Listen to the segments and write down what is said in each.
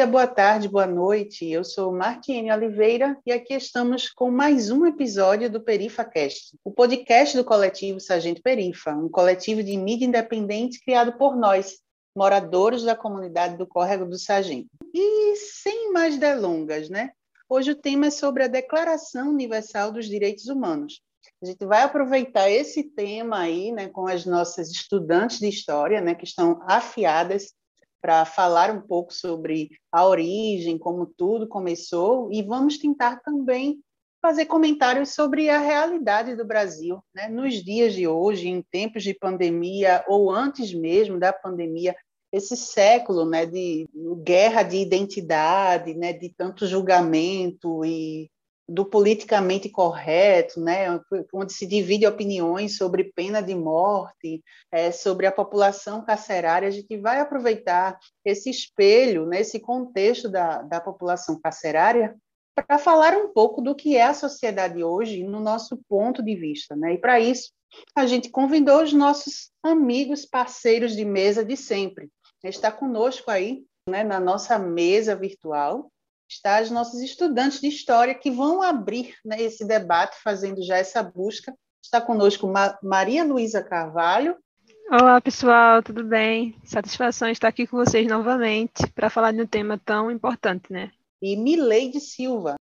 Dia, boa tarde, boa noite. Eu sou Martiene Oliveira e aqui estamos com mais um episódio do PerifaCast, o podcast do coletivo Sargento Perifa, um coletivo de mídia independente criado por nós, moradores da comunidade do Córrego do Sargento. E sem mais delongas, né? Hoje o tema é sobre a Declaração Universal dos Direitos Humanos. A gente vai aproveitar esse tema aí, né, com as nossas estudantes de história, né, que estão afiadas para falar um pouco sobre a origem, como tudo começou, e vamos tentar também fazer comentários sobre a realidade do Brasil, né? nos dias de hoje, em tempos de pandemia ou antes mesmo da pandemia, esse século né, de guerra de identidade, né, de tanto julgamento e do politicamente correto, né, onde se divide opiniões sobre pena de morte, é, sobre a população carcerária, a gente vai aproveitar esse espelho, né, esse contexto da, da população carcerária, para falar um pouco do que é a sociedade hoje, no nosso ponto de vista. Né? E para isso, a gente convidou os nossos amigos, parceiros de mesa de sempre. Está conosco aí, né, na nossa mesa virtual, está as nossas estudantes de história que vão abrir né, esse debate, fazendo já essa busca. Está conosco Ma Maria Luísa Carvalho. Olá, pessoal, tudo bem? Satisfação estar aqui com vocês novamente para falar de um tema tão importante, né? E Mileide Silva.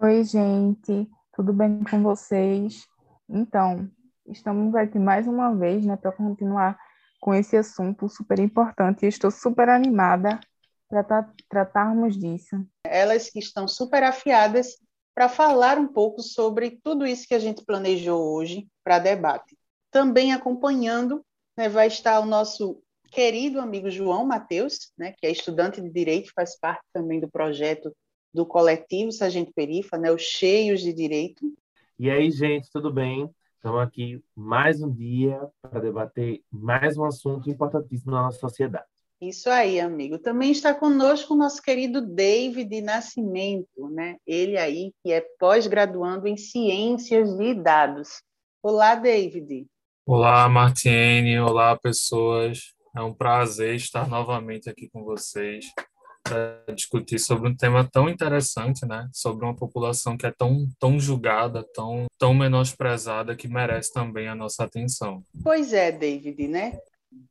Oi, gente, tudo bem com vocês? Então, estamos aqui mais uma vez, né, para continuar com esse assunto super importante. estou super animada para tratarmos disso. Elas que estão super afiadas para falar um pouco sobre tudo isso que a gente planejou hoje para debate. Também acompanhando né, vai estar o nosso querido amigo João Mateus, né, que é estudante de Direito, faz parte também do projeto do coletivo Sargento Perifa, né, os Cheios de Direito. E aí, gente, tudo bem? Estamos aqui mais um dia para debater mais um assunto importantíssimo na nossa sociedade. Isso aí, amigo. Também está conosco o nosso querido David Nascimento, né? Ele aí que é pós-graduando em Ciências de Dados. Olá, David. Olá, Martiene. Olá, pessoas. É um prazer estar novamente aqui com vocês para discutir sobre um tema tão interessante, né? Sobre uma população que é tão, tão julgada, tão, tão menosprezada, que merece também a nossa atenção. Pois é, David, né?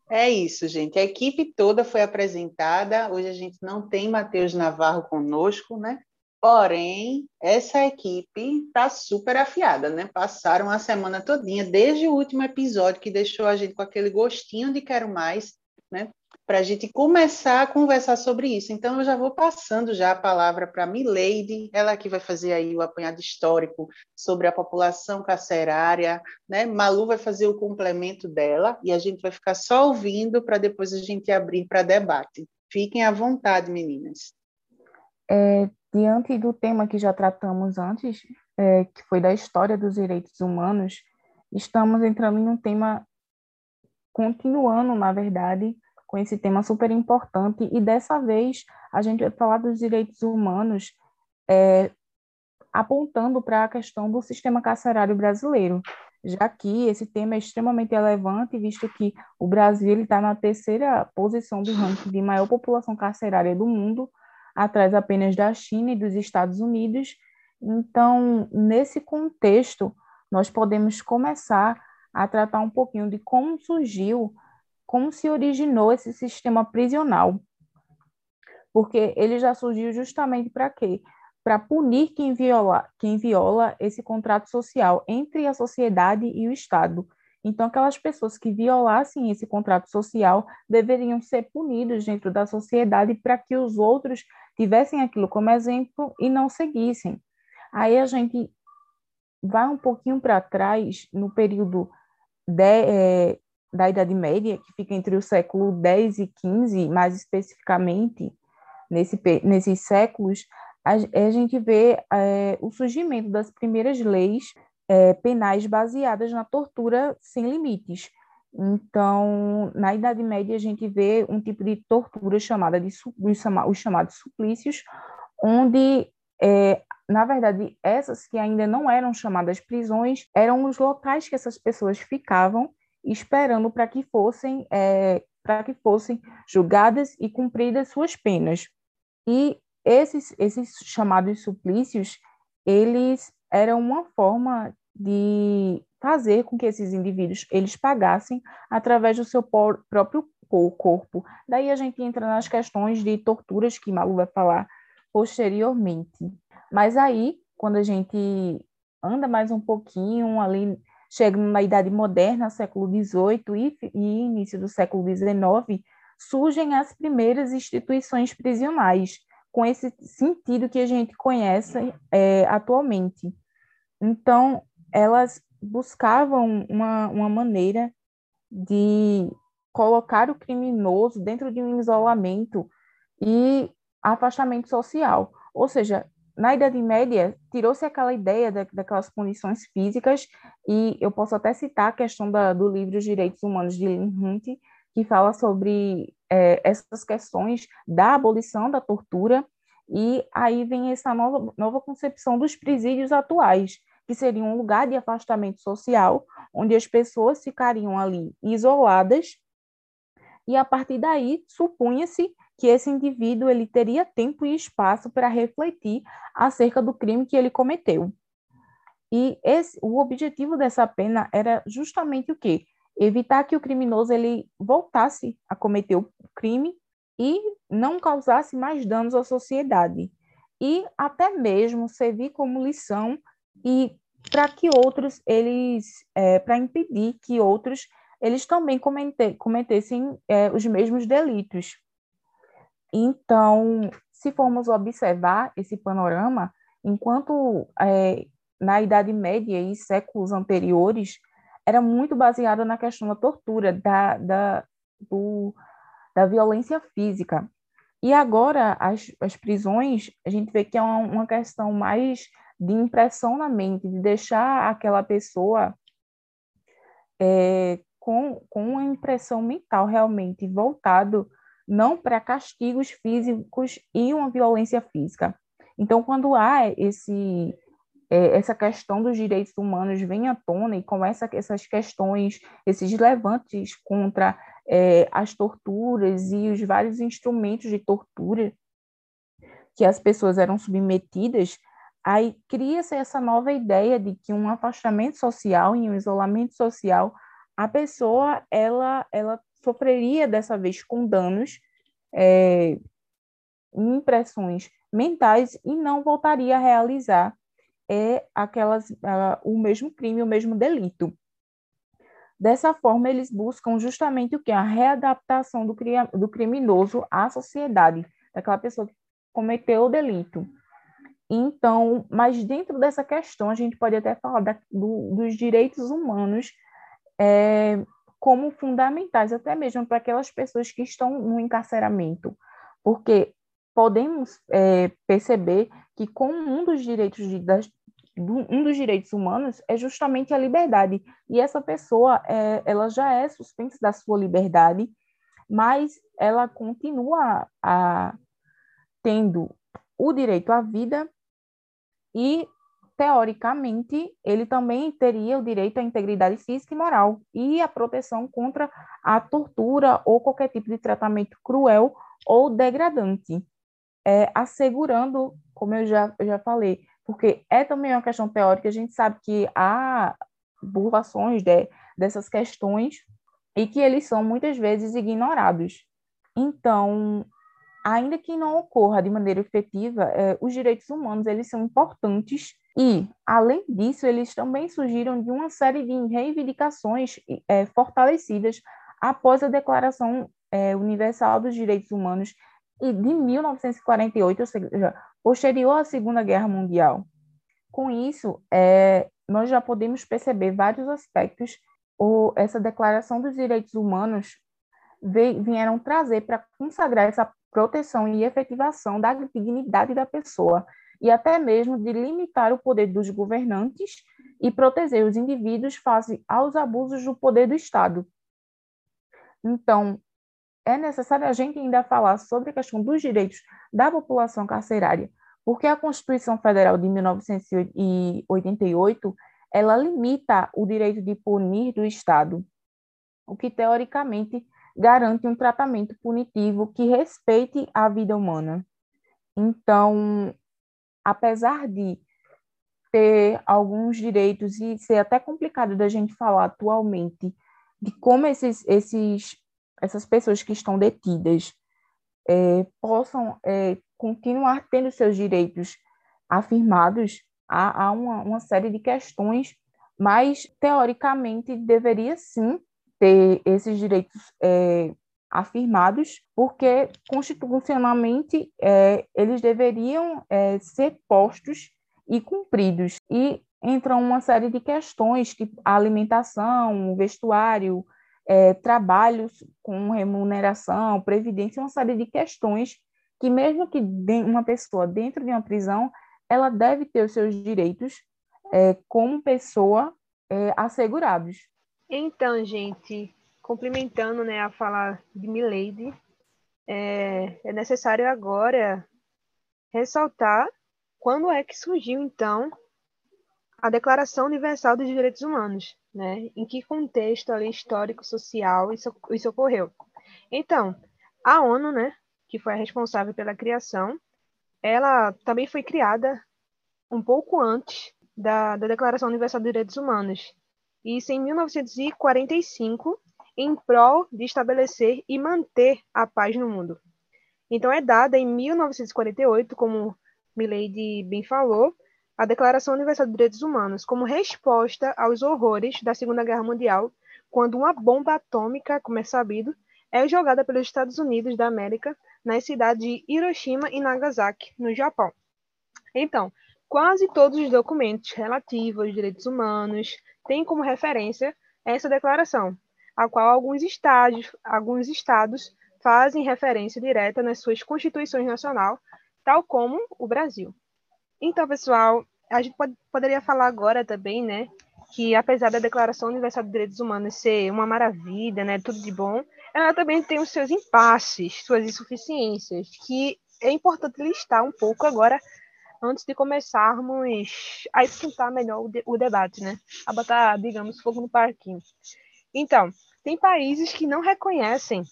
É isso, gente. A equipe toda foi apresentada. Hoje a gente não tem Matheus Navarro conosco, né? Porém, essa equipe está super afiada, né? Passaram a semana todinha, desde o último episódio, que deixou a gente com aquele gostinho de quero mais, né? Para a gente começar a conversar sobre isso. Então, eu já vou passando já a palavra para a Mileide, ela que vai fazer aí o apanhado histórico sobre a população carcerária, né? Malu vai fazer o complemento dela e a gente vai ficar só ouvindo para depois a gente abrir para debate. Fiquem à vontade, meninas. É, diante do tema que já tratamos antes, é, que foi da história dos direitos humanos, estamos entrando em um tema continuando, na verdade, com esse tema super importante. E dessa vez a gente vai falar dos direitos humanos é, apontando para a questão do sistema carcerário brasileiro, já que esse tema é extremamente relevante, visto que o Brasil está na terceira posição do ranking de maior população carcerária do mundo, atrás apenas da China e dos Estados Unidos. Então, nesse contexto, nós podemos começar a tratar um pouquinho de como surgiu como se originou esse sistema prisional. Porque ele já surgiu justamente para quê? Para punir quem viola, quem viola esse contrato social entre a sociedade e o Estado. Então, aquelas pessoas que violassem esse contrato social deveriam ser punidos dentro da sociedade para que os outros tivessem aquilo como exemplo e não seguissem. Aí a gente vai um pouquinho para trás, no período de, é, da Idade Média, que fica entre o século X e XV, mais especificamente, nesse, nesses séculos, a, a gente vê é, o surgimento das primeiras leis é, penais baseadas na tortura sem limites. Então, na Idade Média, a gente vê um tipo de tortura chamada de os chamados suplícios, onde, é, na verdade, essas que ainda não eram chamadas prisões, eram os locais que essas pessoas ficavam esperando para que fossem é, para que fossem julgadas e cumpridas suas penas. E esses, esses chamados suplícios, eles eram uma forma de fazer com que esses indivíduos eles pagassem através do seu próprio corpo. Daí a gente entra nas questões de torturas que Malu vai falar posteriormente. Mas aí, quando a gente anda mais um pouquinho ali, chega na Idade Moderna, século XVIII e, e início do século XIX, surgem as primeiras instituições prisionais, com esse sentido que a gente conhece é, atualmente. Então, elas buscavam uma, uma maneira de colocar o criminoso dentro de um isolamento e afastamento social. Ou seja, na Idade Média, tirou-se aquela ideia da, daquelas condições físicas, e eu posso até citar a questão da, do livro Os Direitos Humanos de Lynn Hunt, que fala sobre é, essas questões da abolição da tortura, e aí vem essa nova, nova concepção dos presídios atuais, que seria um lugar de afastamento social, onde as pessoas ficariam ali isoladas, e a partir daí supunha-se que esse indivíduo ele teria tempo e espaço para refletir acerca do crime que ele cometeu. E esse, o objetivo dessa pena era justamente o quê? Evitar que o criminoso ele voltasse a cometer o crime e não causasse mais danos à sociedade. E até mesmo servir como lição e para que outros eles é, para impedir que outros eles também comete, cometessem é, os mesmos delitos. Então, se formos observar esse panorama, enquanto é, na Idade Média e séculos anteriores era muito baseado na questão da tortura, da, da, do, da violência física. E agora, as, as prisões, a gente vê que é uma, uma questão mais de impressão na mente, de deixar aquela pessoa é, com, com uma impressão mental realmente voltado não para castigos físicos e uma violência física. Então, quando há esse é, essa questão dos direitos humanos vem à tona e começa essas questões, esses levantes contra é, as torturas e os vários instrumentos de tortura que as pessoas eram submetidas, Aí cria-se essa nova ideia de que um afastamento social e um isolamento social, a pessoa ela, ela sofreria dessa vez com danos, é, impressões mentais e não voltaria a realizar é, aquelas, uh, o mesmo crime, o mesmo delito. Dessa forma, eles buscam justamente o que? A readaptação do, do criminoso à sociedade, daquela pessoa que cometeu o delito. Então, mas dentro dessa questão, a gente pode até falar da, do, dos direitos humanos é, como fundamentais, até mesmo para aquelas pessoas que estão no encarceramento, porque podemos é, perceber que com um dos direitos de, das, um dos direitos humanos é justamente a liberdade. E essa pessoa é, ela já é suspensa da sua liberdade, mas ela continua a, tendo o direito à vida e, teoricamente, ele também teria o direito à integridade física e moral e à proteção contra a tortura ou qualquer tipo de tratamento cruel ou degradante, é, assegurando, como eu já, eu já falei, porque é também uma questão teórica, a gente sabe que há burlações de, dessas questões e que eles são muitas vezes ignorados. Então, ainda que não ocorra de maneira efetiva, é, os direitos humanos eles são importantes e, além disso, eles também surgiram de uma série de reivindicações é, fortalecidas após a Declaração é, Universal dos Direitos Humanos e de 1948, ou seja, posterior à Segunda Guerra Mundial. Com isso, é, nós já podemos perceber vários aspectos. ou essa Declaração dos Direitos Humanos vieram trazer para consagrar essa proteção e efetivação da dignidade da pessoa e até mesmo de limitar o poder dos governantes e proteger os indivíduos face aos abusos do poder do Estado. Então, é necessário a gente ainda falar sobre a questão dos direitos da população carcerária, porque a Constituição Federal de 1988 ela limita o direito de punir do Estado, o que teoricamente garante um tratamento punitivo que respeite a vida humana. Então, apesar de ter alguns direitos e ser até complicado da gente falar atualmente de como esses, esses, essas pessoas que estão detidas é, possam é, continuar tendo seus direitos afirmados, há, há uma, uma série de questões, mas teoricamente deveria sim ter esses direitos é, afirmados, porque constitucionalmente é, eles deveriam é, ser postos e cumpridos. E entram uma série de questões, tipo alimentação, vestuário, é, trabalhos com remuneração, previdência, uma série de questões que mesmo que uma pessoa dentro de uma prisão, ela deve ter os seus direitos é, como pessoa é, assegurados. Então, gente, complementando né, a fala de Milady, é, é necessário agora ressaltar quando é que surgiu, então, a Declaração Universal dos Direitos Humanos, né? Em que contexto ali, histórico, social isso, isso ocorreu? Então, a ONU, né, que foi a responsável pela criação, ela também foi criada um pouco antes da, da Declaração Universal dos Direitos Humanos, isso em 1945, em prol de estabelecer e manter a paz no mundo. Então, é dada em 1948, como Milady bem falou, a Declaração Universal dos Direitos Humanos, como resposta aos horrores da Segunda Guerra Mundial, quando uma bomba atômica, como é sabido, é jogada pelos Estados Unidos da América nas cidades de Hiroshima e Nagasaki, no Japão. Então, quase todos os documentos relativos aos direitos humanos têm como referência essa declaração, a qual alguns estados, alguns estados fazem referência direta nas suas constituições nacionais, tal como o Brasil. Então, pessoal, a gente pode, poderia falar agora também, né, que apesar da Declaração Universal dos Direitos Humanos ser uma maravilha, né, tudo de bom, ela também tem os seus impasses, suas insuficiências, que é importante listar um pouco agora antes de começarmos a esquentar melhor o, de, o debate, né? A botar, digamos, fogo no parquinho. Então, tem países que não reconhecem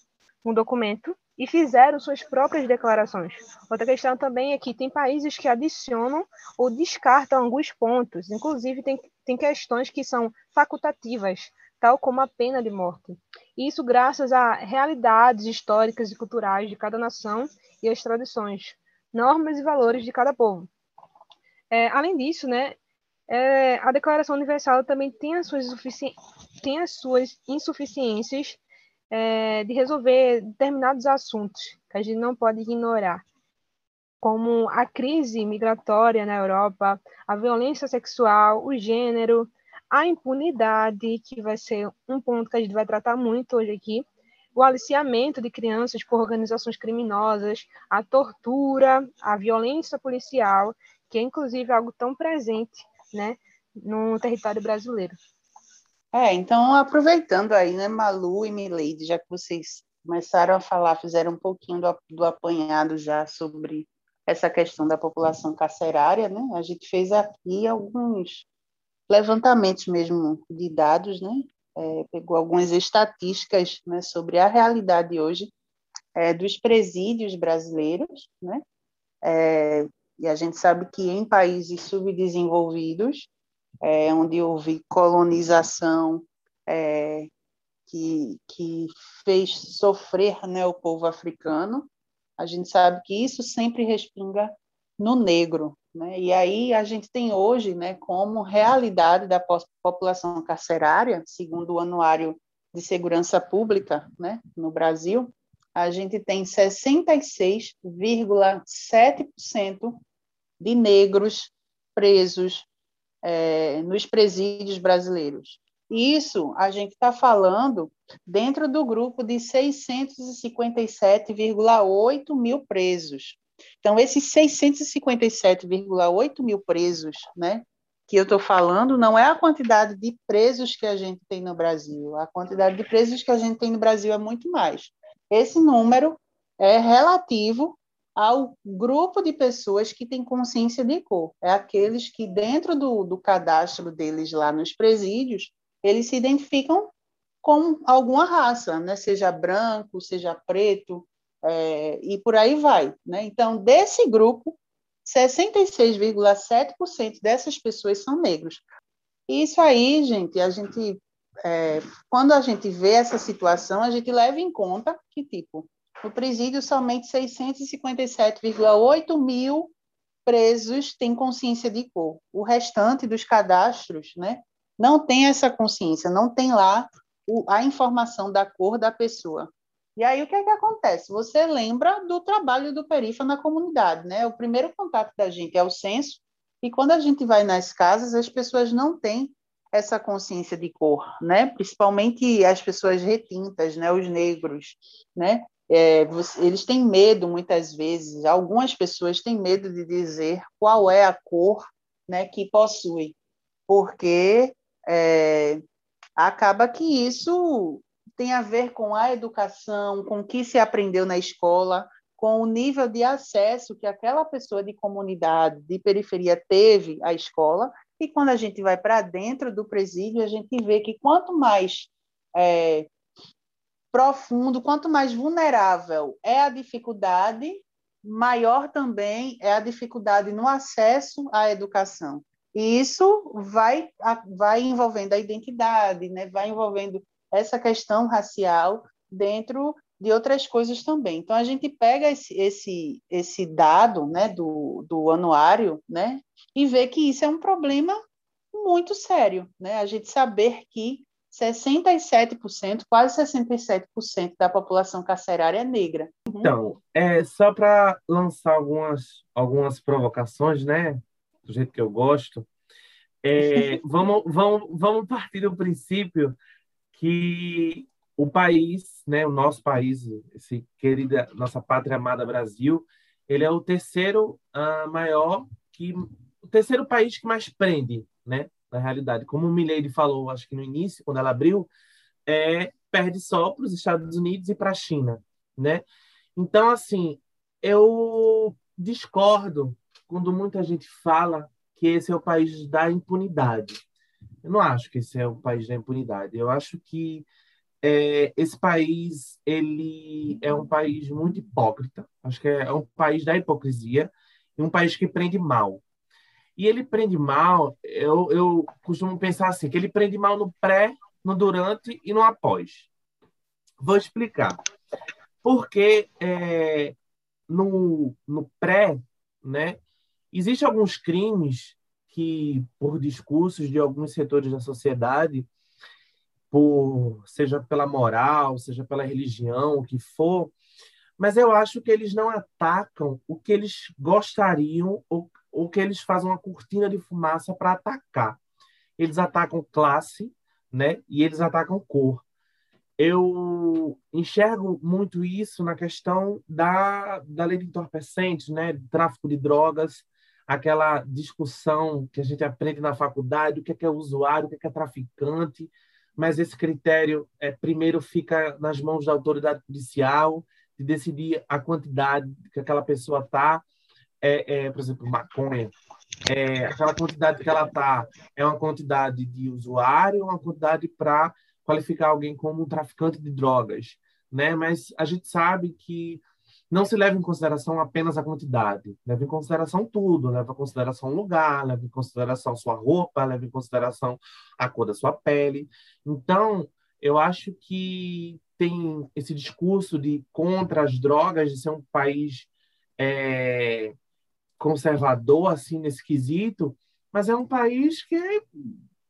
um documento e fizeram suas próprias declarações. Outra questão também é que tem países que adicionam ou descartam alguns pontos, inclusive tem, tem questões que são facultativas, tal como a pena de morte. Isso graças a realidades históricas e culturais de cada nação e as tradições, normas e valores de cada povo. É, além disso, né, é, a Declaração Universal também tem as suas, tem as suas insuficiências é, de resolver determinados assuntos que a gente não pode ignorar, como a crise migratória na Europa, a violência sexual, o gênero, a impunidade, que vai ser um ponto que a gente vai tratar muito hoje aqui, o aliciamento de crianças por organizações criminosas, a tortura, a violência policial que é inclusive algo tão presente né, no território brasileiro. É, então, aproveitando aí, né, Malu e Mileide, já que vocês começaram a falar, fizeram um pouquinho do, do apanhado já sobre essa questão da população carcerária, né? A gente fez aqui alguns levantamentos mesmo de dados, né? É, pegou algumas estatísticas né, sobre a realidade hoje é, dos presídios brasileiros, né? É, e a gente sabe que em países subdesenvolvidos, é, onde houve colonização é, que, que fez sofrer né, o povo africano, a gente sabe que isso sempre respinga no negro. Né? E aí a gente tem hoje, né, como realidade da população carcerária, segundo o Anuário de Segurança Pública né, no Brasil, a gente tem 66,7% de negros presos é, nos presídios brasileiros. Isso a gente está falando dentro do grupo de 657,8 mil presos. Então, esses 657,8 mil presos, né, que eu estou falando, não é a quantidade de presos que a gente tem no Brasil. A quantidade de presos que a gente tem no Brasil é muito mais. Esse número é relativo ao grupo de pessoas que têm consciência de cor. É aqueles que, dentro do, do cadastro deles lá nos presídios, eles se identificam com alguma raça, né? seja branco, seja preto, é, e por aí vai. Né? Então, desse grupo, 66,7% dessas pessoas são negros. Isso aí, gente, a gente, é, quando a gente vê essa situação, a gente leva em conta que, tipo, no presídio, somente 657,8 mil presos têm consciência de cor. O restante dos cadastros né, não tem essa consciência, não tem lá a informação da cor da pessoa. E aí o que é que acontece? Você lembra do trabalho do Perifa na comunidade, né? O primeiro contato da gente é o censo, e quando a gente vai nas casas, as pessoas não têm essa consciência de cor, né? Principalmente as pessoas retintas, né? Os negros, né? É, eles têm medo muitas vezes. Algumas pessoas têm medo de dizer qual é a cor, né? Que possui, porque é, acaba que isso tem a ver com a educação, com o que se aprendeu na escola, com o nível de acesso que aquela pessoa de comunidade, de periferia teve à escola. E quando a gente vai para dentro do presídio, a gente vê que quanto mais é, profundo, quanto mais vulnerável é a dificuldade, maior também é a dificuldade no acesso à educação. E isso vai, vai envolvendo a identidade, né? vai envolvendo essa questão racial dentro de outras coisas também. Então, a gente pega esse, esse, esse dado né, do, do anuário né, e vê que isso é um problema muito sério. Né? A gente saber que 67%, quase 67% da população carcerária é negra. Então, é, só para lançar algumas, algumas provocações, né? do jeito que eu gosto, é, vamos, vamos, vamos partir do princípio que o país, né, o nosso país, esse querida nossa pátria amada Brasil, ele é o terceiro uh, maior que o terceiro país que mais prende, né, na realidade. Como o Milady falou, acho que no início, quando ela abriu, é perde só para os Estados Unidos e para a China, né? Então, assim, eu discordo quando muita gente fala que esse é o país da impunidade. Eu não acho que esse é o país da impunidade. Eu acho que é, esse país ele é um país muito hipócrita. Acho que é um país da hipocrisia e um país que prende mal. E ele prende mal, eu, eu costumo pensar assim, que ele prende mal no pré, no durante e no após. Vou explicar. Porque é, no, no pré, né, Existem alguns crimes que, por discursos de alguns setores da sociedade, por seja pela moral, seja pela religião, o que for, mas eu acho que eles não atacam o que eles gostariam ou, ou que eles fazem uma cortina de fumaça para atacar. Eles atacam classe, né? E eles atacam cor. Eu enxergo muito isso na questão da, da lei de entorpecentes, né? Tráfico de drogas, aquela discussão que a gente aprende na faculdade, o que é, que é usuário, o que é, que é traficante, mas esse critério é, primeiro fica nas mãos da autoridade policial de decidir a quantidade que aquela pessoa está, é, é, por exemplo, maconha, é, aquela quantidade que ela está é uma quantidade de usuário, uma quantidade para qualificar alguém como um traficante de drogas, né? Mas a gente sabe que não se leva em consideração apenas a quantidade, leva em consideração tudo, leva em consideração o lugar, leva em consideração sua roupa, leva em consideração a cor da sua pele. Então, eu acho que tem esse discurso de contra as drogas, de ser um país é, conservador, assim, nesse quesito, mas é um país que é,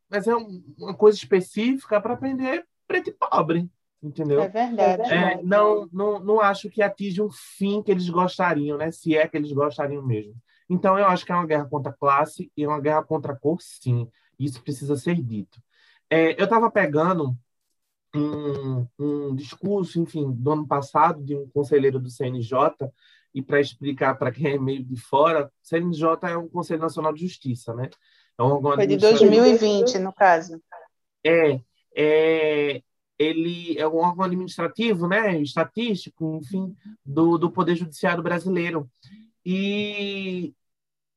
mas é uma coisa específica para aprender preto e pobre, entendeu? É verdade. É, não, não, não acho que atinge um fim que eles gostariam, né? Se é que eles gostariam mesmo. Então, eu acho que é uma guerra contra a classe e uma guerra contra a cor, sim. Isso precisa ser dito. É, eu estava pegando um, um, discurso, enfim, do ano passado, de um conselheiro do CNJ, e para explicar para quem é meio de fora, CNJ é um Conselho Nacional de Justiça, né? É um Foi de 2020, no caso. É, é, ele é um órgão administrativo, né, estatístico, enfim, do, do Poder Judiciário brasileiro. E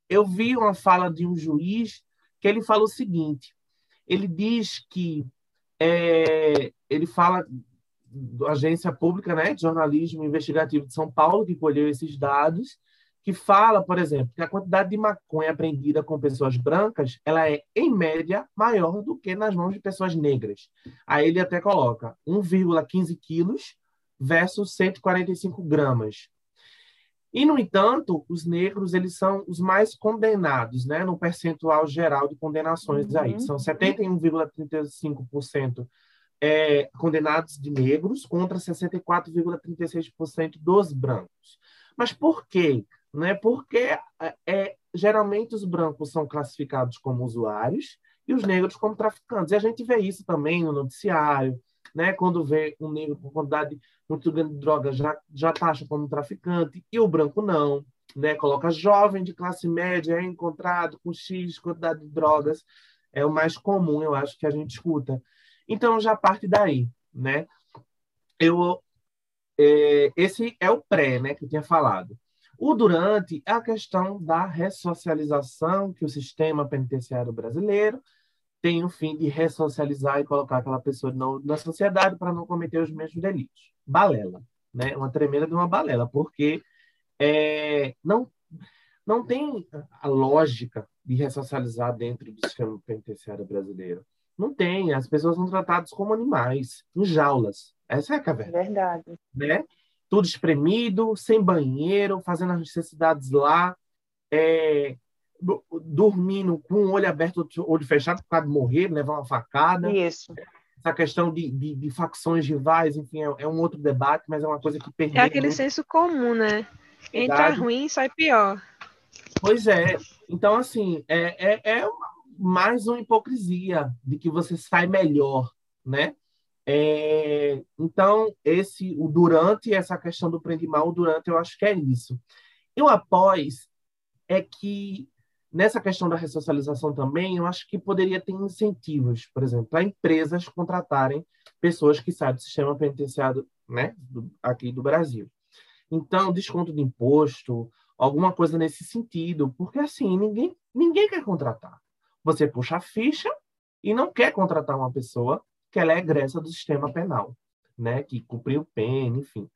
eu vi uma fala de um juiz que ele fala o seguinte: ele diz que é, ele fala da agência pública né, de jornalismo investigativo de São Paulo, que colheu esses dados, que fala, por exemplo, que a quantidade de maconha apreendida com pessoas brancas, ela é, em média, maior do que nas mãos de pessoas negras. Aí ele até coloca 1,15 quilos versus 145 gramas. E, no entanto, os negros eles são os mais condenados, né, no percentual geral de condenações uhum. aí. São 71,35% é, condenados de negros contra 64,36% dos brancos. Mas por quê? Né? Porque é, é, geralmente os brancos são classificados como usuários e os negros como traficantes. E a gente vê isso também no noticiário, né? Quando vê um negro com quantidade muito grande de droga, já, já taxa como traficante, e o branco não. Né? Coloca jovem de classe média, é encontrado com X quantidade de drogas. É o mais comum, eu acho, que a gente escuta. Então, já parte daí. Né? Eu, é, esse é o pré, né, que eu tinha falado. O durante é a questão da ressocialização que o sistema penitenciário brasileiro tem o fim de ressocializar e colocar aquela pessoa na sociedade para não cometer os mesmos delitos. Balela, né? Uma tremenda de uma balela, porque é, não não tem a lógica de ressocializar dentro do sistema penitenciário brasileiro. Não tem. As pessoas são tratadas como animais, em jaulas. Essa é a caverna. Verdade. Né? Tudo espremido, sem banheiro, fazendo as necessidades lá. É, dormindo com o olho aberto, olho fechado, por causa de morrer, levar uma facada. Isso. Essa questão de, de, de facções rivais, enfim, é, é, um outro debate, mas é uma coisa que perdeu. É aquele muito. senso comum, né? Entra ruim, sai pior. Pois é. Então, assim, é, é, é mais uma hipocrisia de que você sai melhor, né? É, então, esse, o durante, essa questão do prende mal, o durante, eu acho que é isso. E o após é que Nessa questão da ressocialização também, eu acho que poderia ter incentivos, por exemplo, para empresas contratarem pessoas que saem do sistema penitenciário né, do, aqui do Brasil. Então, desconto de imposto, alguma coisa nesse sentido, porque assim, ninguém, ninguém quer contratar. Você puxa a ficha e não quer contratar uma pessoa que ela é egressa do sistema penal, né, que cumpriu pena, enfim.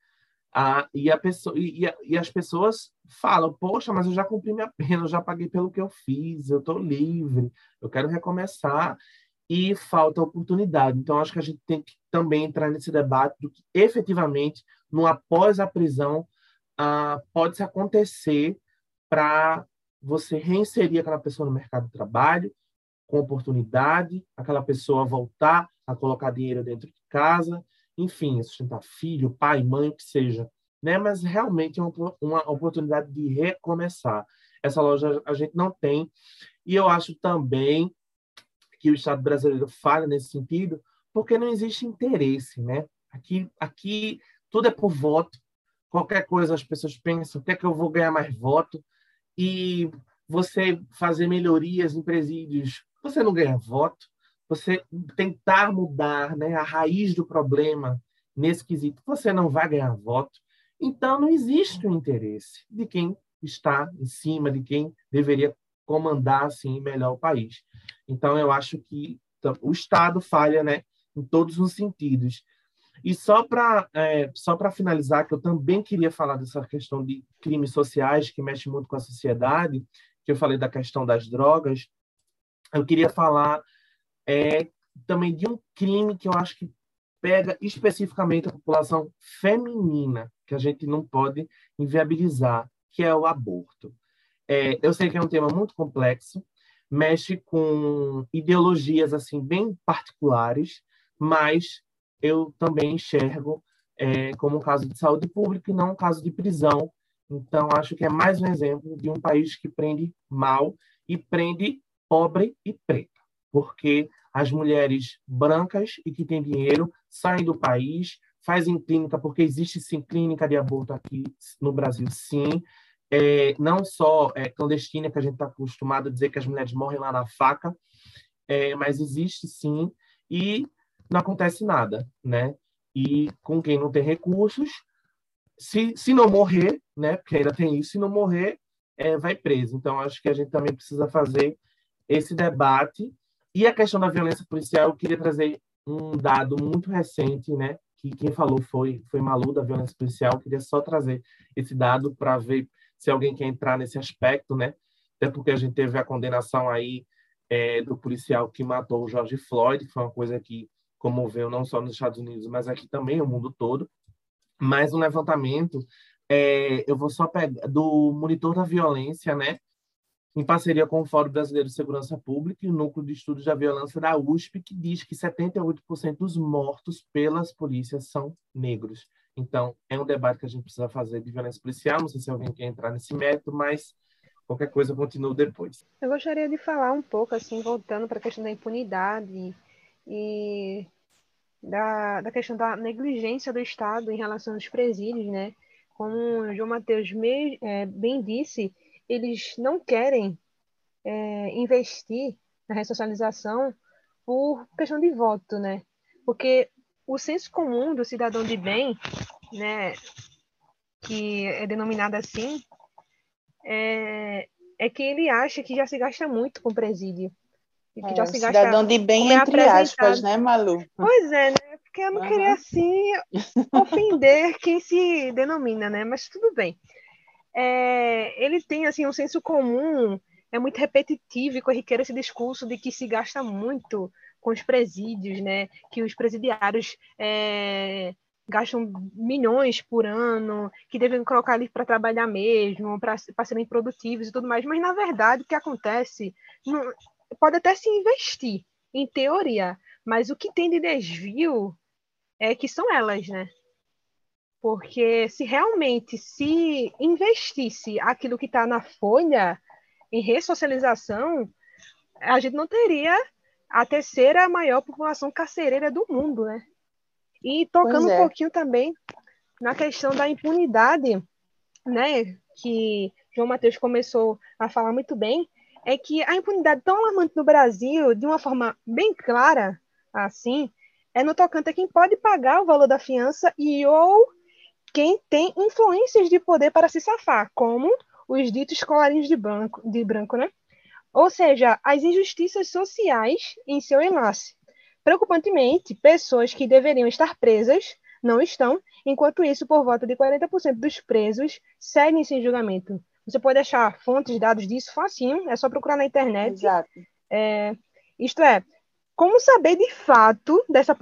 Ah, e, a pessoa, e, e, as pessoas falam, poxa, mas eu já cumpri minha pena, eu já paguei pelo que eu fiz, eu estou livre, eu quero recomeçar, e falta oportunidade. Então, acho que a gente tem que também entrar nesse debate do que efetivamente, no após a prisão, ah, pode-se acontecer para você reinserir aquela pessoa no mercado de trabalho, com oportunidade, aquela pessoa voltar a colocar dinheiro dentro de casa, enfim, sustentar filho, pai, mãe, o que seja. Né? Mas realmente é uma, uma oportunidade de recomeçar. Essa loja a gente não tem. E eu acho também que o Estado brasileiro falha nesse sentido, porque não existe interesse. Né? Aqui, aqui tudo é por voto. Qualquer coisa as pessoas pensam, o que é que eu vou ganhar mais voto? E você fazer melhorias em presídios, você não ganha voto você tentar mudar né, a raiz do problema nesse quesito, você não vai ganhar voto. Então, não existe o interesse de quem está em cima, de quem deveria comandar assim melhor o país. Então, eu acho que o Estado falha né, em todos os sentidos. E só para é, só para finalizar, que eu também queria falar dessa questão de crimes sociais que mexe muito com a sociedade, que eu falei da questão das drogas, eu queria falar é também de um crime que eu acho que pega especificamente a população feminina, que a gente não pode inviabilizar, que é o aborto. É, eu sei que é um tema muito complexo, mexe com ideologias assim bem particulares, mas eu também enxergo é, como um caso de saúde pública e não um caso de prisão. Então, acho que é mais um exemplo de um país que prende mal e prende pobre e preto porque as mulheres brancas e que têm dinheiro saem do país, fazem clínica, porque existe sim clínica de aborto aqui no Brasil, sim. É, não só é, clandestina, que a gente está acostumado a dizer que as mulheres morrem lá na faca, é, mas existe sim, e não acontece nada, né? E com quem não tem recursos, se, se não morrer, né? Porque ainda tem isso, se não morrer, é, vai preso. Então, acho que a gente também precisa fazer esse debate e a questão da violência policial, eu queria trazer um dado muito recente, né? Que quem falou foi foi Malu da violência policial. Queria só trazer esse dado para ver se alguém quer entrar nesse aspecto, né? Até porque a gente teve a condenação aí é, do policial que matou o George Floyd, que foi uma coisa que comoveu não só nos Estados Unidos, mas aqui também, o mundo todo. Mas um levantamento, é, eu vou só pegar, do monitor da violência, né? em parceria com o Fórum Brasileiro de Segurança Pública e o Núcleo de Estudos da Violência da USP, que diz que 78% dos mortos pelas polícias são negros. Então, é um debate que a gente precisa fazer de violência policial. Não sei se alguém quer entrar nesse método, mas qualquer coisa eu continuo depois. Eu gostaria de falar um pouco, assim, voltando para a questão da impunidade e da, da questão da negligência do Estado em relação aos presídios, né? Como o João Matheus é, bem disse, eles não querem é, investir na ressocialização por questão de voto, né? Porque o senso comum do cidadão de bem, né, que é denominado assim, é, é que ele acha que já se gasta muito com presídio. E que é, já se gasta, cidadão de bem, é entre aspas, né, Malu? Pois é, né? Porque eu não uhum. queria, assim, ofender quem se denomina, né? Mas tudo bem é, ele tem assim um senso comum, é muito repetitivo e corriqueiro esse discurso de que se gasta muito com os presídios, né? Que os presidiários é, gastam milhões por ano, que devem colocar ali para trabalhar mesmo, para serem produtivos e tudo mais. Mas na verdade o que acontece não, pode até se investir em teoria, mas o que tem de desvio é que são elas, né? Porque se realmente se investisse aquilo que está na folha em ressocialização, a gente não teria a terceira maior população carcereira do mundo, né? E tocando é. um pouquinho também na questão da impunidade, né, que João Matheus começou a falar muito bem, é que a impunidade tão alarmante no Brasil, de uma forma bem clara, assim, é no tocante a quem pode pagar o valor da fiança e ou quem tem influências de poder para se safar, como os ditos colarinhos de branco, de branco, né? Ou seja, as injustiças sociais em seu enlace. Preocupantemente, pessoas que deveriam estar presas não estão, enquanto isso, por volta de 40% dos presos seguem sem julgamento. Você pode achar fontes, dados disso facinho, é só procurar na internet. Exato. É, isto é, como saber de fato dessa,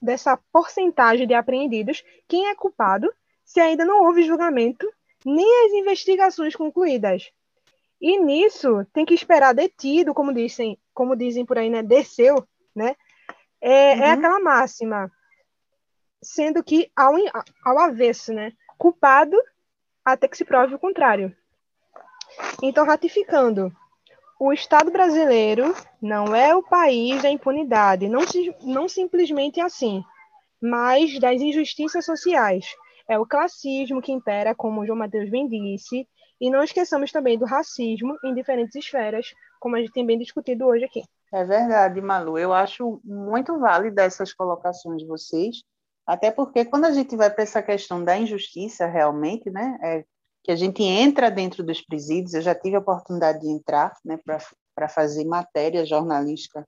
dessa porcentagem de apreendidos quem é culpado se ainda não houve julgamento nem as investigações concluídas. E nisso tem que esperar detido, como dizem, como dizem por aí, né? Desceu, né? É, é uhum. é aquela máxima, sendo que ao, ao avesso, né? Culpado até que se prove o contrário. Então, ratificando, o Estado brasileiro não é o país da impunidade, não, não simplesmente assim, mas das injustiças sociais, é o classismo que impera, como João Mateus bem disse, e não esqueçamos também do racismo em diferentes esferas, como a gente tem bem discutido hoje aqui. É verdade, Malu. Eu acho muito válida essas colocações de vocês, até porque quando a gente vai para essa questão da injustiça, realmente, né, é que a gente entra dentro dos presídios, eu já tive a oportunidade de entrar, né, para fazer matéria jornalística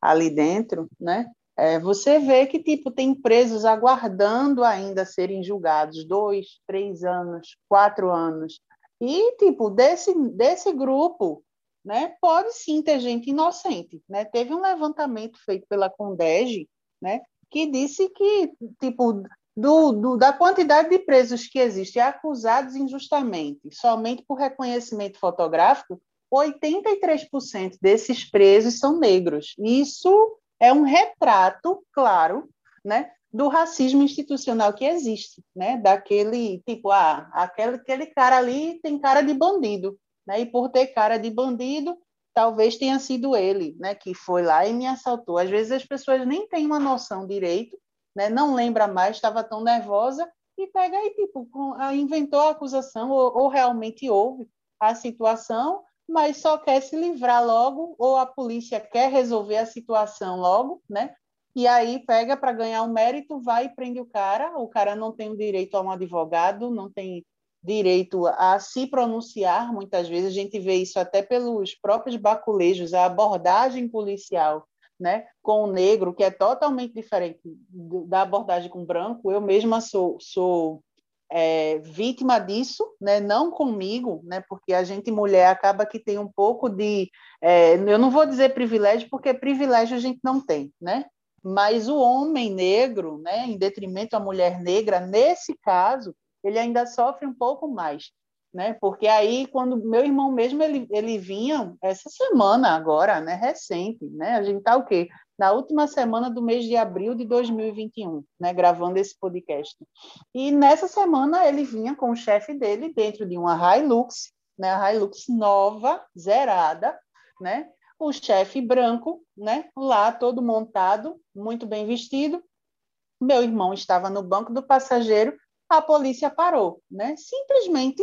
ali dentro, né, é, você vê que tipo tem presos aguardando ainda serem julgados dois, três anos, quatro anos e tipo desse desse grupo, né? Pode sim ter gente inocente, né? Teve um levantamento feito pela Condege, né? Que disse que tipo do, do, da quantidade de presos que existem acusados injustamente, somente por reconhecimento fotográfico, 83% desses presos são negros. Isso é um retrato, claro, né, do racismo institucional que existe, né, daquele tipo, ah, aquele, aquele cara ali tem cara de bandido, né, e por ter cara de bandido, talvez tenha sido ele, né, que foi lá e me assaltou. Às vezes as pessoas nem têm uma noção direito, né, não lembra mais, estava tão nervosa e pega aí tipo, inventou a acusação ou, ou realmente houve a situação mas só quer se livrar logo, ou a polícia quer resolver a situação logo, né? E aí pega para ganhar o mérito, vai e prende o cara. O cara não tem o direito a um advogado, não tem direito a se pronunciar. Muitas vezes a gente vê isso até pelos próprios baculejos, a abordagem policial né, com o negro, que é totalmente diferente da abordagem com o branco. Eu mesma sou, sou é, vítima disso, né, não comigo, né, porque a gente mulher acaba que tem um pouco de, é, eu não vou dizer privilégio, porque privilégio a gente não tem, né, mas o homem negro, né, em detrimento da mulher negra, nesse caso, ele ainda sofre um pouco mais, né? Porque aí quando meu irmão mesmo ele, ele vinha essa semana agora, né, recente, né? A gente tá o quê? Na última semana do mês de abril de 2021, né, gravando esse podcast. E nessa semana ele vinha com o chefe dele dentro de uma Hilux, né, a Hilux nova, zerada, né? O chefe branco, né, lá todo montado, muito bem vestido. Meu irmão estava no banco do passageiro a polícia parou, né? Simplesmente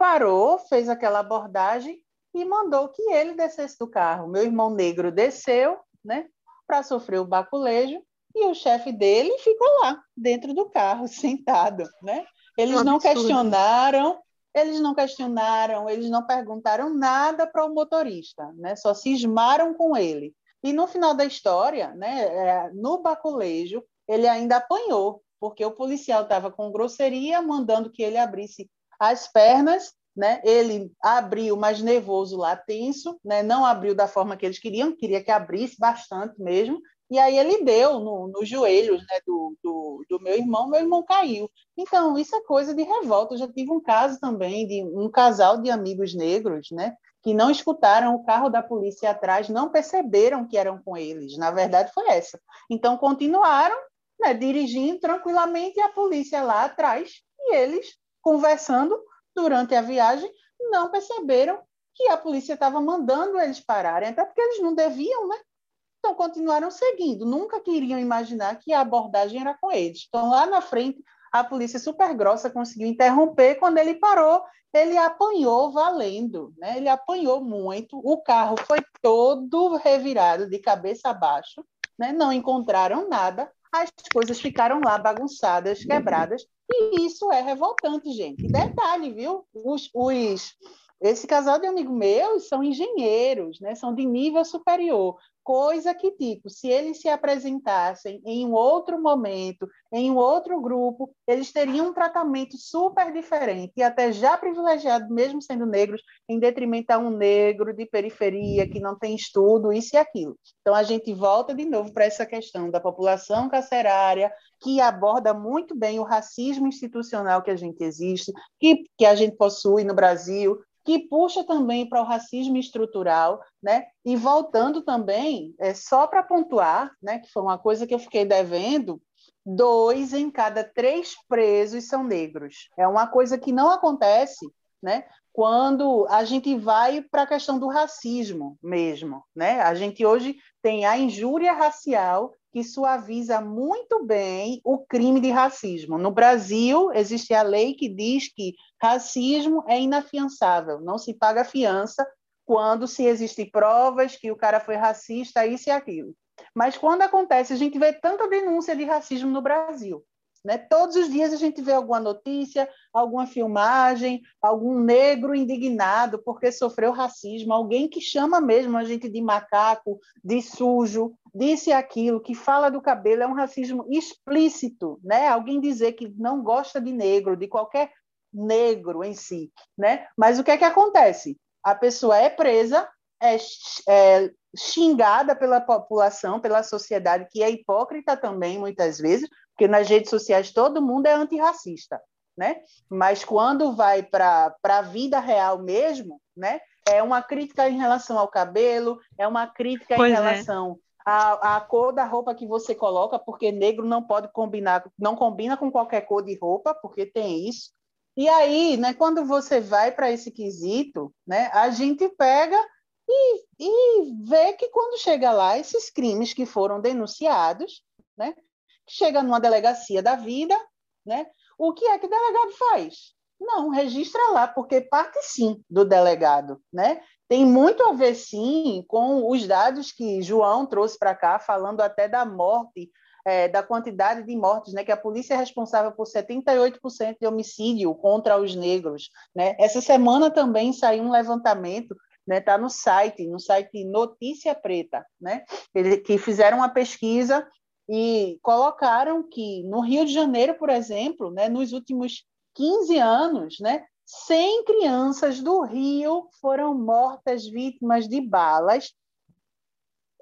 parou, fez aquela abordagem e mandou que ele descesse do carro. Meu irmão negro desceu, né, para sofrer o baculejo e o chefe dele ficou lá dentro do carro sentado, né? Eles não questionaram, eles não questionaram, eles não perguntaram nada para o motorista, né? Só cismaram com ele. E no final da história, né, é, no baculejo, ele ainda apanhou, porque o policial estava com grosseria, mandando que ele abrisse as pernas, né? Ele abriu, mas nervoso lá, tenso, né? Não abriu da forma que eles queriam, queria que abrisse bastante mesmo. E aí ele deu nos no joelhos né, do, do, do, meu irmão, meu irmão caiu. Então, isso é coisa de revolta. Eu já tive um caso também de um casal de amigos negros, né? Que não escutaram o carro da polícia atrás, não perceberam que eram com eles. Na verdade, foi essa. Então, continuaram né, dirigindo tranquilamente a polícia lá atrás, e eles conversando durante a viagem, não perceberam que a polícia estava mandando eles pararem, até porque eles não deviam, né? Então continuaram seguindo, nunca queriam imaginar que a abordagem era com eles. Então lá na frente, a polícia super grossa conseguiu interromper, quando ele parou, ele apanhou valendo, né? Ele apanhou muito, o carro foi todo revirado de cabeça abaixo, né? Não encontraram nada, as coisas ficaram lá bagunçadas, quebradas, e isso é revoltante, gente. Detalhe, viu? Os, os, esse casal de amigo meu são engenheiros, né? são de nível superior. Coisa que, tipo, se eles se apresentassem em um outro momento, em um outro grupo, eles teriam um tratamento super diferente e até já privilegiado, mesmo sendo negros, em detrimento a um negro de periferia que não tem estudo, isso e aquilo. Então, a gente volta de novo para essa questão da população carcerária, que aborda muito bem o racismo institucional que a gente existe, que, que a gente possui no Brasil, que puxa também para o racismo estrutural, né? E voltando também, é só para pontuar, né, que foi uma coisa que eu fiquei devendo, dois em cada três presos são negros. É uma coisa que não acontece, né? Quando a gente vai para a questão do racismo mesmo, né? A gente hoje tem a injúria racial que suaviza muito bem o crime de racismo. No Brasil, existe a lei que diz que racismo é inafiançável, não se paga fiança quando se existem provas que o cara foi racista, isso e aquilo. Mas quando acontece, a gente vê tanta denúncia de racismo no Brasil. Né? Todos os dias a gente vê alguma notícia, alguma filmagem, algum negro indignado porque sofreu racismo, alguém que chama mesmo a gente de macaco, de sujo, disse aquilo, que fala do cabelo, é um racismo explícito. Né? Alguém dizer que não gosta de negro, de qualquer negro em si. Né? Mas o que é que acontece? A pessoa é presa, é, é xingada pela população, pela sociedade, que é hipócrita também, muitas vezes, porque nas redes sociais todo mundo é antirracista, né? Mas quando vai para a vida real mesmo, né? É uma crítica em relação ao cabelo, é uma crítica pois em é. relação é. à, à cor da roupa que você coloca, porque negro não pode combinar, não combina com qualquer cor de roupa, porque tem isso. E aí, né, quando você vai para esse quesito, né, a gente pega e, e vê que quando chega lá, esses crimes que foram denunciados, né, chega numa delegacia da vida, né? O que é que o delegado faz? Não, registra lá, porque parte sim do delegado, né? Tem muito a ver, sim, com os dados que João trouxe para cá, falando até da morte, é, da quantidade de mortes, né? Que a polícia é responsável por 78% de homicídio contra os negros, né? Essa semana também saiu um levantamento né? Tá no site, no site Notícia Preta, né? Que fizeram uma pesquisa e colocaram que no Rio de Janeiro, por exemplo, né, nos últimos 15 anos, né, 100 crianças do Rio foram mortas vítimas de balas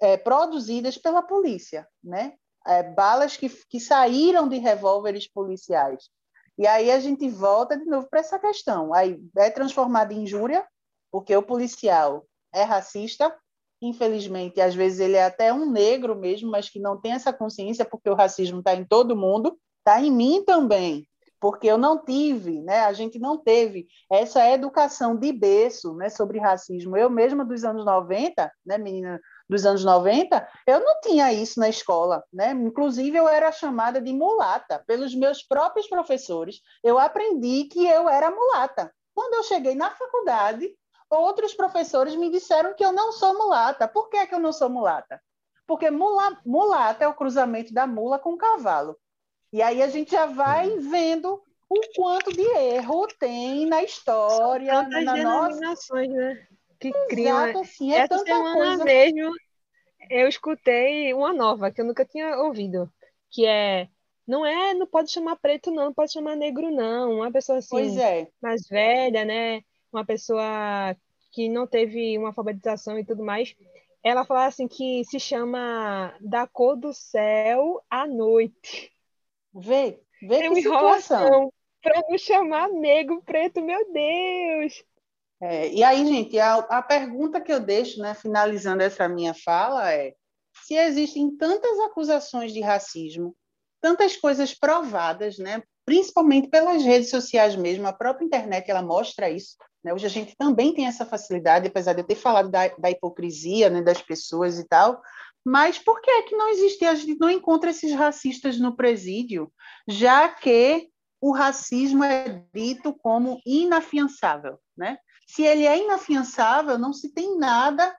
é, produzidas pela polícia, né? É, balas que, que saíram de revólveres policiais. E aí a gente volta de novo para essa questão. Aí é transformada em injúria, porque o policial é racista, infelizmente, às vezes ele é até um negro mesmo, mas que não tem essa consciência, porque o racismo está em todo mundo, está em mim também, porque eu não tive, né? A gente não teve essa educação de berço, né, sobre racismo. Eu mesma dos anos 90, né, menina dos anos 90, eu não tinha isso na escola, né? Inclusive eu era chamada de mulata pelos meus próprios professores. Eu aprendi que eu era mulata. Quando eu cheguei na faculdade, outros professores me disseram que eu não sou mulata. Por que, que eu não sou mulata? Porque mula, mulata é o cruzamento da mula com o cavalo. E aí a gente já vai uhum. vendo o quanto de erro tem na história, São tantas na denominações, nossa... né? Que. Exato, assim, é Essa semana coisa. mesmo eu escutei uma nova que eu nunca tinha ouvido, que é não é, não pode chamar preto não, não pode chamar negro não, uma pessoa assim pois é. mais velha, né? Uma pessoa que não teve uma alfabetização e tudo mais, ela fala assim que se chama da cor do céu à noite. Vê, vê é que situação. Para não chamar negro, preto, meu Deus. É, e aí, gente, a, a pergunta que eu deixo, né, finalizando essa minha fala, é: se existem tantas acusações de racismo, tantas coisas provadas, né, principalmente pelas redes sociais mesmo, a própria internet ela mostra isso. Né? Hoje a gente também tem essa facilidade, apesar de eu ter falado da, da hipocrisia né, das pessoas e tal, mas por que é que não existe, a gente não encontra esses racistas no presídio, já que o racismo é dito como inafiançável, né? Se ele é inafiançável, não se tem nada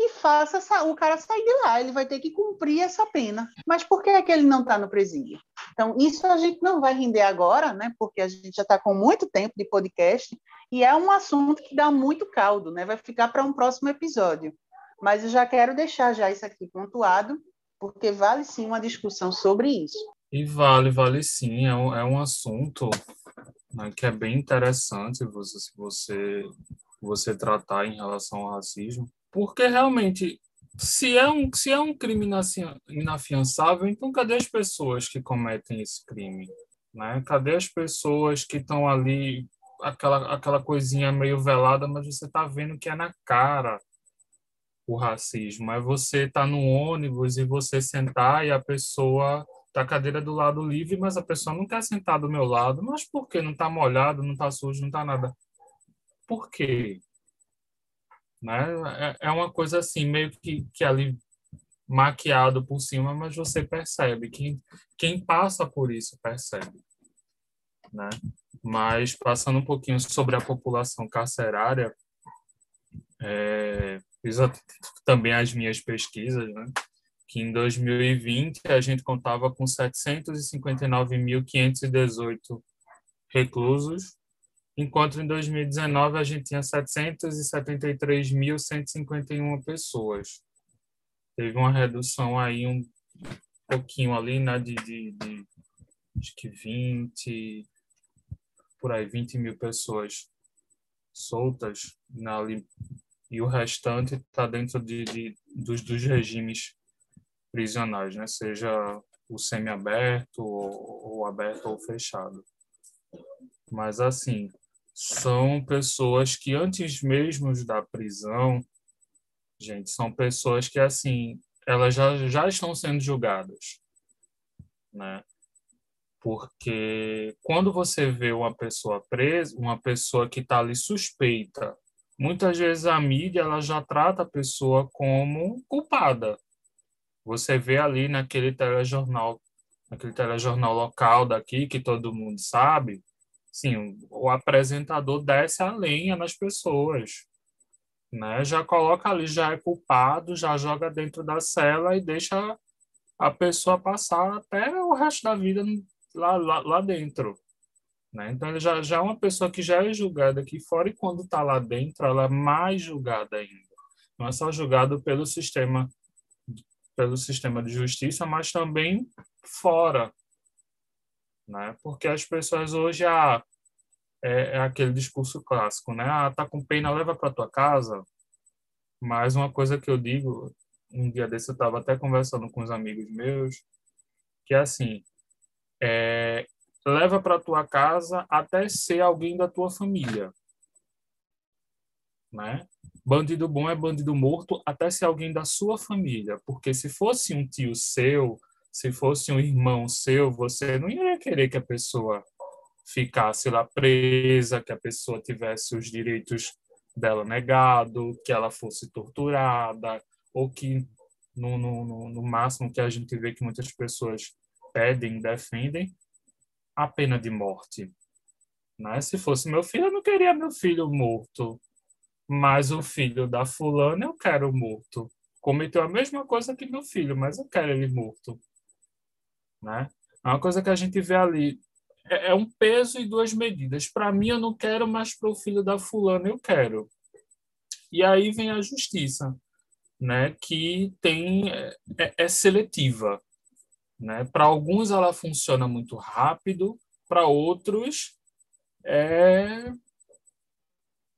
que faça o cara sair de lá, ele vai ter que cumprir essa pena. Mas por que é que ele não está no presídio? Então, isso a gente não vai render agora, né? Porque a gente já está com muito tempo de podcast e é um assunto que dá muito caldo, né? Vai ficar para um próximo episódio. Mas eu já quero deixar já isso aqui pontuado, porque vale sim uma discussão sobre isso. E vale, vale sim. É um, é um assunto né, que é bem interessante você, você, você tratar em relação ao racismo, porque realmente, se é um, se é um crime inafiançável, então cadê as pessoas que cometem esse crime? Né? Cadê as pessoas que estão ali, aquela, aquela coisinha meio velada, mas você está vendo que é na cara o racismo? É você estar tá no ônibus e você sentar e a pessoa tá a cadeira do lado livre, mas a pessoa não quer sentar do meu lado. Mas por quê? Não está molhado, não está sujo, não está nada. Por quê? Né? É, é uma coisa assim, meio que, que ali maquiado por cima, mas você percebe. Quem, quem passa por isso percebe. Né? Mas passando um pouquinho sobre a população carcerária, é, fiz também as minhas pesquisas, né? que em 2020 a gente contava com 759.518 reclusos enquanto em 2019 a gente tinha 773.151 pessoas. Teve uma redução aí um pouquinho ali, né, de, de, de acho que 20, por aí, 20 mil pessoas soltas né, ali, e o restante está dentro de, de, dos, dos regimes prisionais, né, seja o semiaberto ou, ou aberto ou fechado. Mas assim, são pessoas que antes mesmo da prisão, gente, são pessoas que assim, elas já, já estão sendo julgadas, né? Porque quando você vê uma pessoa presa, uma pessoa que está ali suspeita, muitas vezes a mídia ela já trata a pessoa como culpada. Você vê ali naquele telejornal, naquele telejornal local daqui que todo mundo sabe, sim, o apresentador desce a lenha nas pessoas, né? Já coloca ali, já é culpado, já joga dentro da cela e deixa a pessoa passar até o resto da vida lá, lá, lá dentro, Né? Então, ele já, já é uma pessoa que já é julgada aqui fora e quando está lá dentro, ela é mais julgada ainda. Não é só julgado pelo sistema pelo sistema de justiça, mas também fora, né? Porque as pessoas hoje ah, é, é aquele discurso clássico, né? Ah, tá com pena, leva para tua casa. Mas uma coisa que eu digo, um dia desse eu estava até conversando com os amigos meus, que é assim, é, leva para tua casa até ser alguém da tua família, né? Bandido bom é bandido morto até ser alguém da sua família, porque se fosse um tio seu, se fosse um irmão seu, você não ia querer que a pessoa ficasse lá presa, que a pessoa tivesse os direitos dela negado, que ela fosse torturada, ou que no, no, no máximo que a gente vê que muitas pessoas pedem, defendem, a pena de morte. Né? Se fosse meu filho, eu não queria meu filho morto, mas o filho da fulana eu quero morto. Cometeu a mesma coisa que meu filho, mas eu quero ele morto. Né? É uma coisa que a gente vê ali. É, é um peso e duas medidas. Para mim, eu não quero, mas para o filho da fulana eu quero. E aí vem a justiça, né? que tem é, é, seletiva. Né? Para alguns, ela funciona muito rápido, para outros, é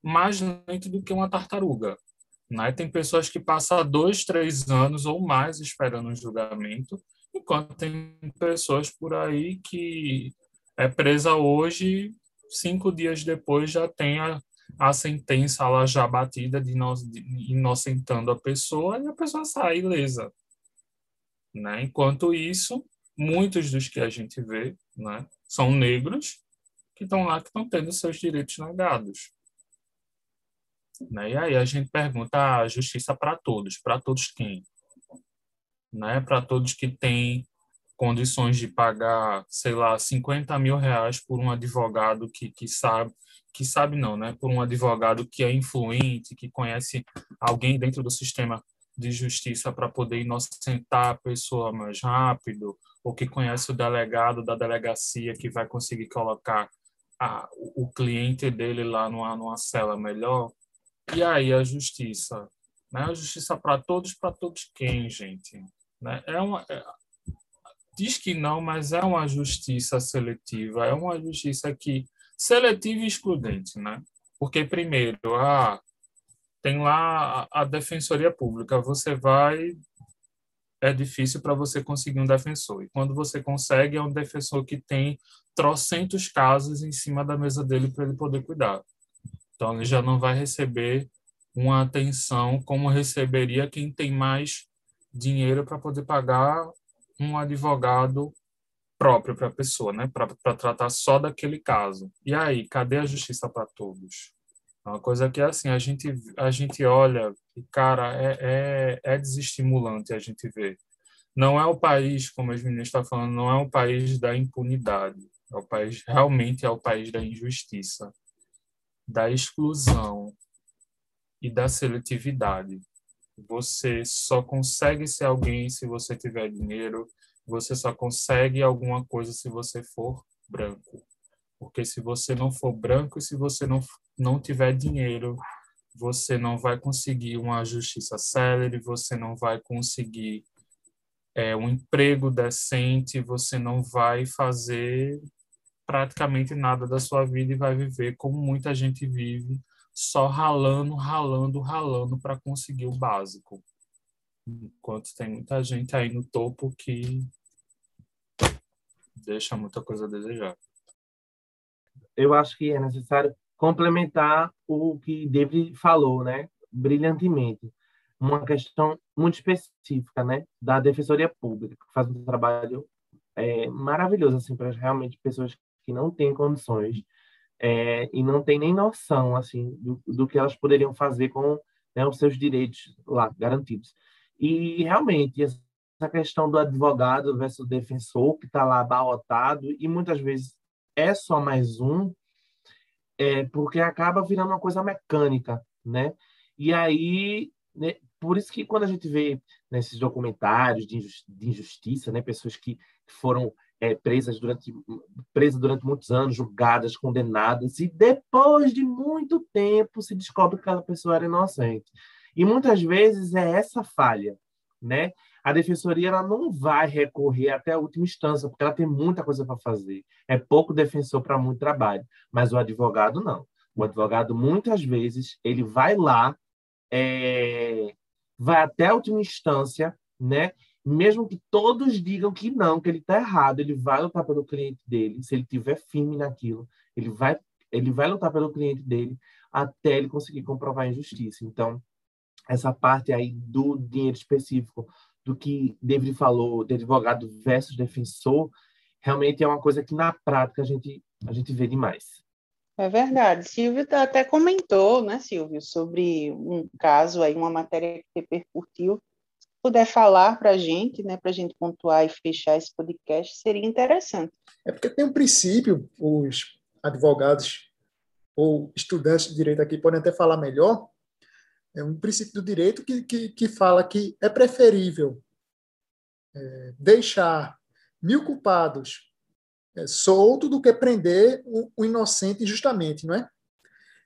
mais lento do que uma tartaruga. Né? Tem pessoas que passam dois, três anos ou mais esperando um julgamento, enquanto tem pessoas por aí que é presa hoje, cinco dias depois já tem a, a sentença lá já batida de, no, de inocentando a pessoa e a pessoa sai ilesa. Né? Enquanto isso, muitos dos que a gente vê né, são negros que estão lá que estão tendo seus direitos negados. Né? E aí a gente pergunta a ah, justiça para todos, para todos quem? Né? Para todos que têm condições de pagar, sei lá, 50 mil reais por um advogado que, que sabe, que sabe não, né? Por um advogado que é influente, que conhece alguém dentro do sistema de justiça para poder inocentar a pessoa mais rápido, ou que conhece o delegado da delegacia que vai conseguir colocar a, o cliente dele lá numa, numa cela melhor. E aí a justiça? Né? A justiça para todos, para todos quem, gente? Né? É uma, é, diz que não, mas é uma justiça seletiva, é uma justiça que seletiva e excludente, né? Porque primeiro, ah, tem lá a, a defensoria pública, você vai é difícil para você conseguir um defensor. E quando você consegue, é um defensor que tem trocentos casos em cima da mesa dele para ele poder cuidar. Então, ele já não vai receber uma atenção como receberia quem tem mais dinheiro para poder pagar um advogado próprio para a pessoa, né? para tratar só daquele caso. E aí, cadê a justiça para todos? É uma coisa que, assim, a gente, a gente olha e, cara, é, é, é desestimulante a gente ver. Não é o país, como as meninas estão falando, não é o país da impunidade. É o país, realmente é o país da injustiça da exclusão e da seletividade. Você só consegue ser alguém se você tiver dinheiro, você só consegue alguma coisa se você for branco. Porque se você não for branco e se você não, não tiver dinheiro, você não vai conseguir uma justiça célere, você não vai conseguir é, um emprego decente, você não vai fazer praticamente nada da sua vida e vai viver como muita gente vive, só ralando, ralando, ralando para conseguir o básico. Enquanto tem muita gente aí no topo que deixa muita coisa a desejar. Eu acho que é necessário complementar o que David falou, né? Brilhantemente. Uma questão muito específica, né? Da Defensoria Pública, que faz um trabalho é, maravilhoso, assim, para realmente pessoas que não têm condições é, e não têm nem noção assim do, do que elas poderiam fazer com né, os seus direitos lá garantidos. E realmente essa questão do advogado versus defensor que está lá abarrotado e muitas vezes é só mais um, é, porque acaba virando uma coisa mecânica, né? E aí, né, por isso que quando a gente vê nesses documentários de injustiça, né, pessoas que foram é, presas durante presas durante muitos anos, julgadas, condenadas, e depois de muito tempo se descobre que aquela pessoa era inocente. E muitas vezes é essa falha, né? A defensoria ela não vai recorrer até a última instância, porque ela tem muita coisa para fazer. É pouco defensor para muito trabalho, mas o advogado não. O advogado muitas vezes ele vai lá, é, vai até a última instância, né? Mesmo que todos digam que não, que ele está errado, ele vai lutar pelo cliente dele. Se ele tiver firme naquilo, ele vai, ele vai lutar pelo cliente dele até ele conseguir comprovar a injustiça. Então, essa parte aí do dinheiro específico, do que David falou, de advogado versus defensor, realmente é uma coisa que na prática a gente, a gente vê demais. É verdade. Silvio até comentou, né, Silvio, sobre um caso aí, uma matéria que repercutiu puder falar para a gente, né, para a gente pontuar e fechar esse podcast, seria interessante. É porque tem um princípio, os advogados ou estudantes de direito aqui podem até falar melhor, é um princípio do direito que, que, que fala que é preferível é, deixar mil culpados é, solto do que prender o, o inocente injustamente, não é?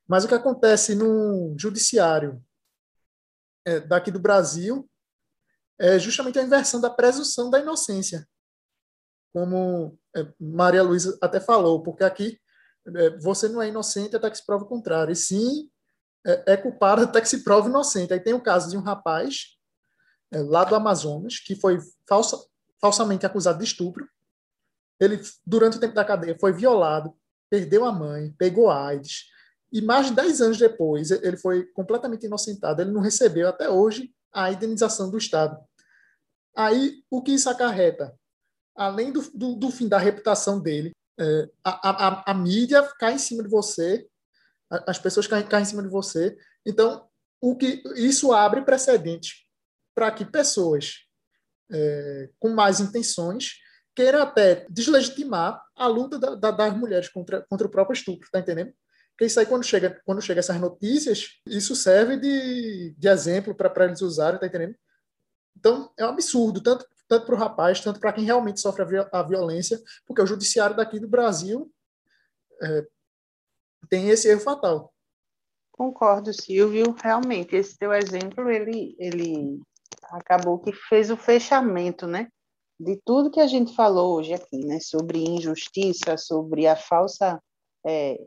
Mas o que acontece no judiciário é, daqui do Brasil é justamente a inversão da presunção da inocência, como é, Maria Luísa até falou, porque aqui é, você não é inocente até que se prove o contrário, e sim é, é culpado até que se prove inocente. Aí tem o caso de um rapaz lá do Amazonas que foi falsa, falsamente acusado de estupro. Ele, durante o tempo da cadeia, foi violado, perdeu a mãe, pegou AIDS, e mais de 10 anos depois ele foi completamente inocentado. Ele não recebeu até hoje a indenização do Estado. Aí, o que isso acarreta? Além do, do, do fim da reputação dele, é, a, a, a, mídia cai em cima de você, as pessoas caem, caem em cima de você. Então, o que isso abre precedente para que pessoas é, com mais intenções queiram até deslegitimar a luta da, da, das mulheres contra, contra o próprio estupro, tá entendendo? Porque isso aí, quando chega, quando chega essas notícias, isso serve de, de exemplo para eles usarem, tá entendendo? Então, é um absurdo, tanto, tanto para o rapaz, tanto para quem realmente sofre a, violência, porque o judiciário daqui do Brasil é, tem esse erro fatal. Concordo, Silvio. Realmente, esse teu exemplo, ele, ele acabou que fez o fechamento, né? De tudo que a gente falou hoje aqui, né? Sobre injustiça, sobre a falsa é,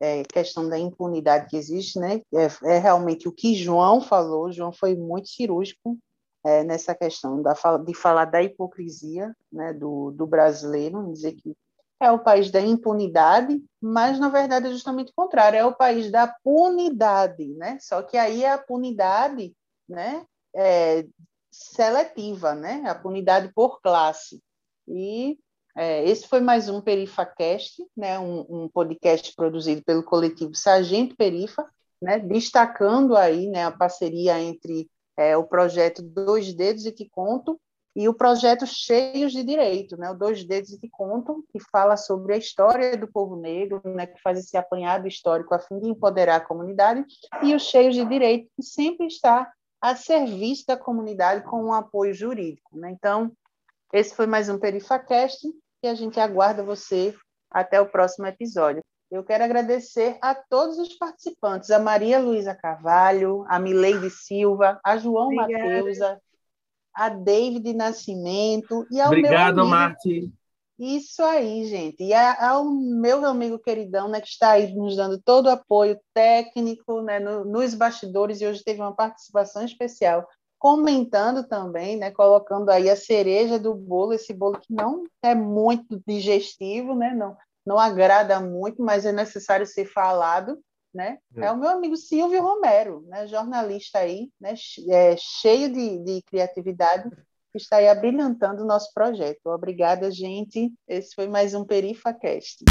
é, questão da impunidade que existe, né? É, é, realmente o que João falou. João foi muito cirúrgico é, nessa questão da, de falar da hipocrisia né, do, do brasileiro, dizer que é o país da impunidade, mas na verdade é justamente o contrário, é o país da punidade, né? Só que aí é a punidade, né, é, seletiva, né? A punidade por classe. E é, esse foi mais um PerifaCast, né, um, um, podcast produzido pelo coletivo Sargento Perifa, né, destacando aí né, a parceria entre é, o projeto Dois Dedos e Te Conto e o projeto Cheios de Direito, né, o Dois Dedos e Te Conto, que fala sobre a história do povo negro, né, que faz esse apanhado histórico a fim de empoderar a comunidade, e o Cheios de Direito, que sempre está a serviço da comunidade com um apoio jurídico. Né? Então, esse foi mais um PerifaCast e a gente aguarda você até o próximo episódio. Eu quero agradecer a todos os participantes, a Maria Luísa Carvalho, a Mileide Silva, a João Mateusa, a David Nascimento e ao Obrigado, meu amigo... Marti. Isso aí, gente. E ao meu amigo queridão, né, que está aí nos dando todo o apoio técnico né, no, nos bastidores, e hoje teve uma participação especial comentando também, né, colocando aí a cereja do bolo, esse bolo que não é muito digestivo, né, não, não agrada muito, mas é necessário ser falado, né? É, é o meu amigo Silvio Romero, né, jornalista aí, né, é, cheio de, de criatividade, que está aí abrilhantando o nosso projeto. Obrigada, gente. Esse foi mais um PerifaCast.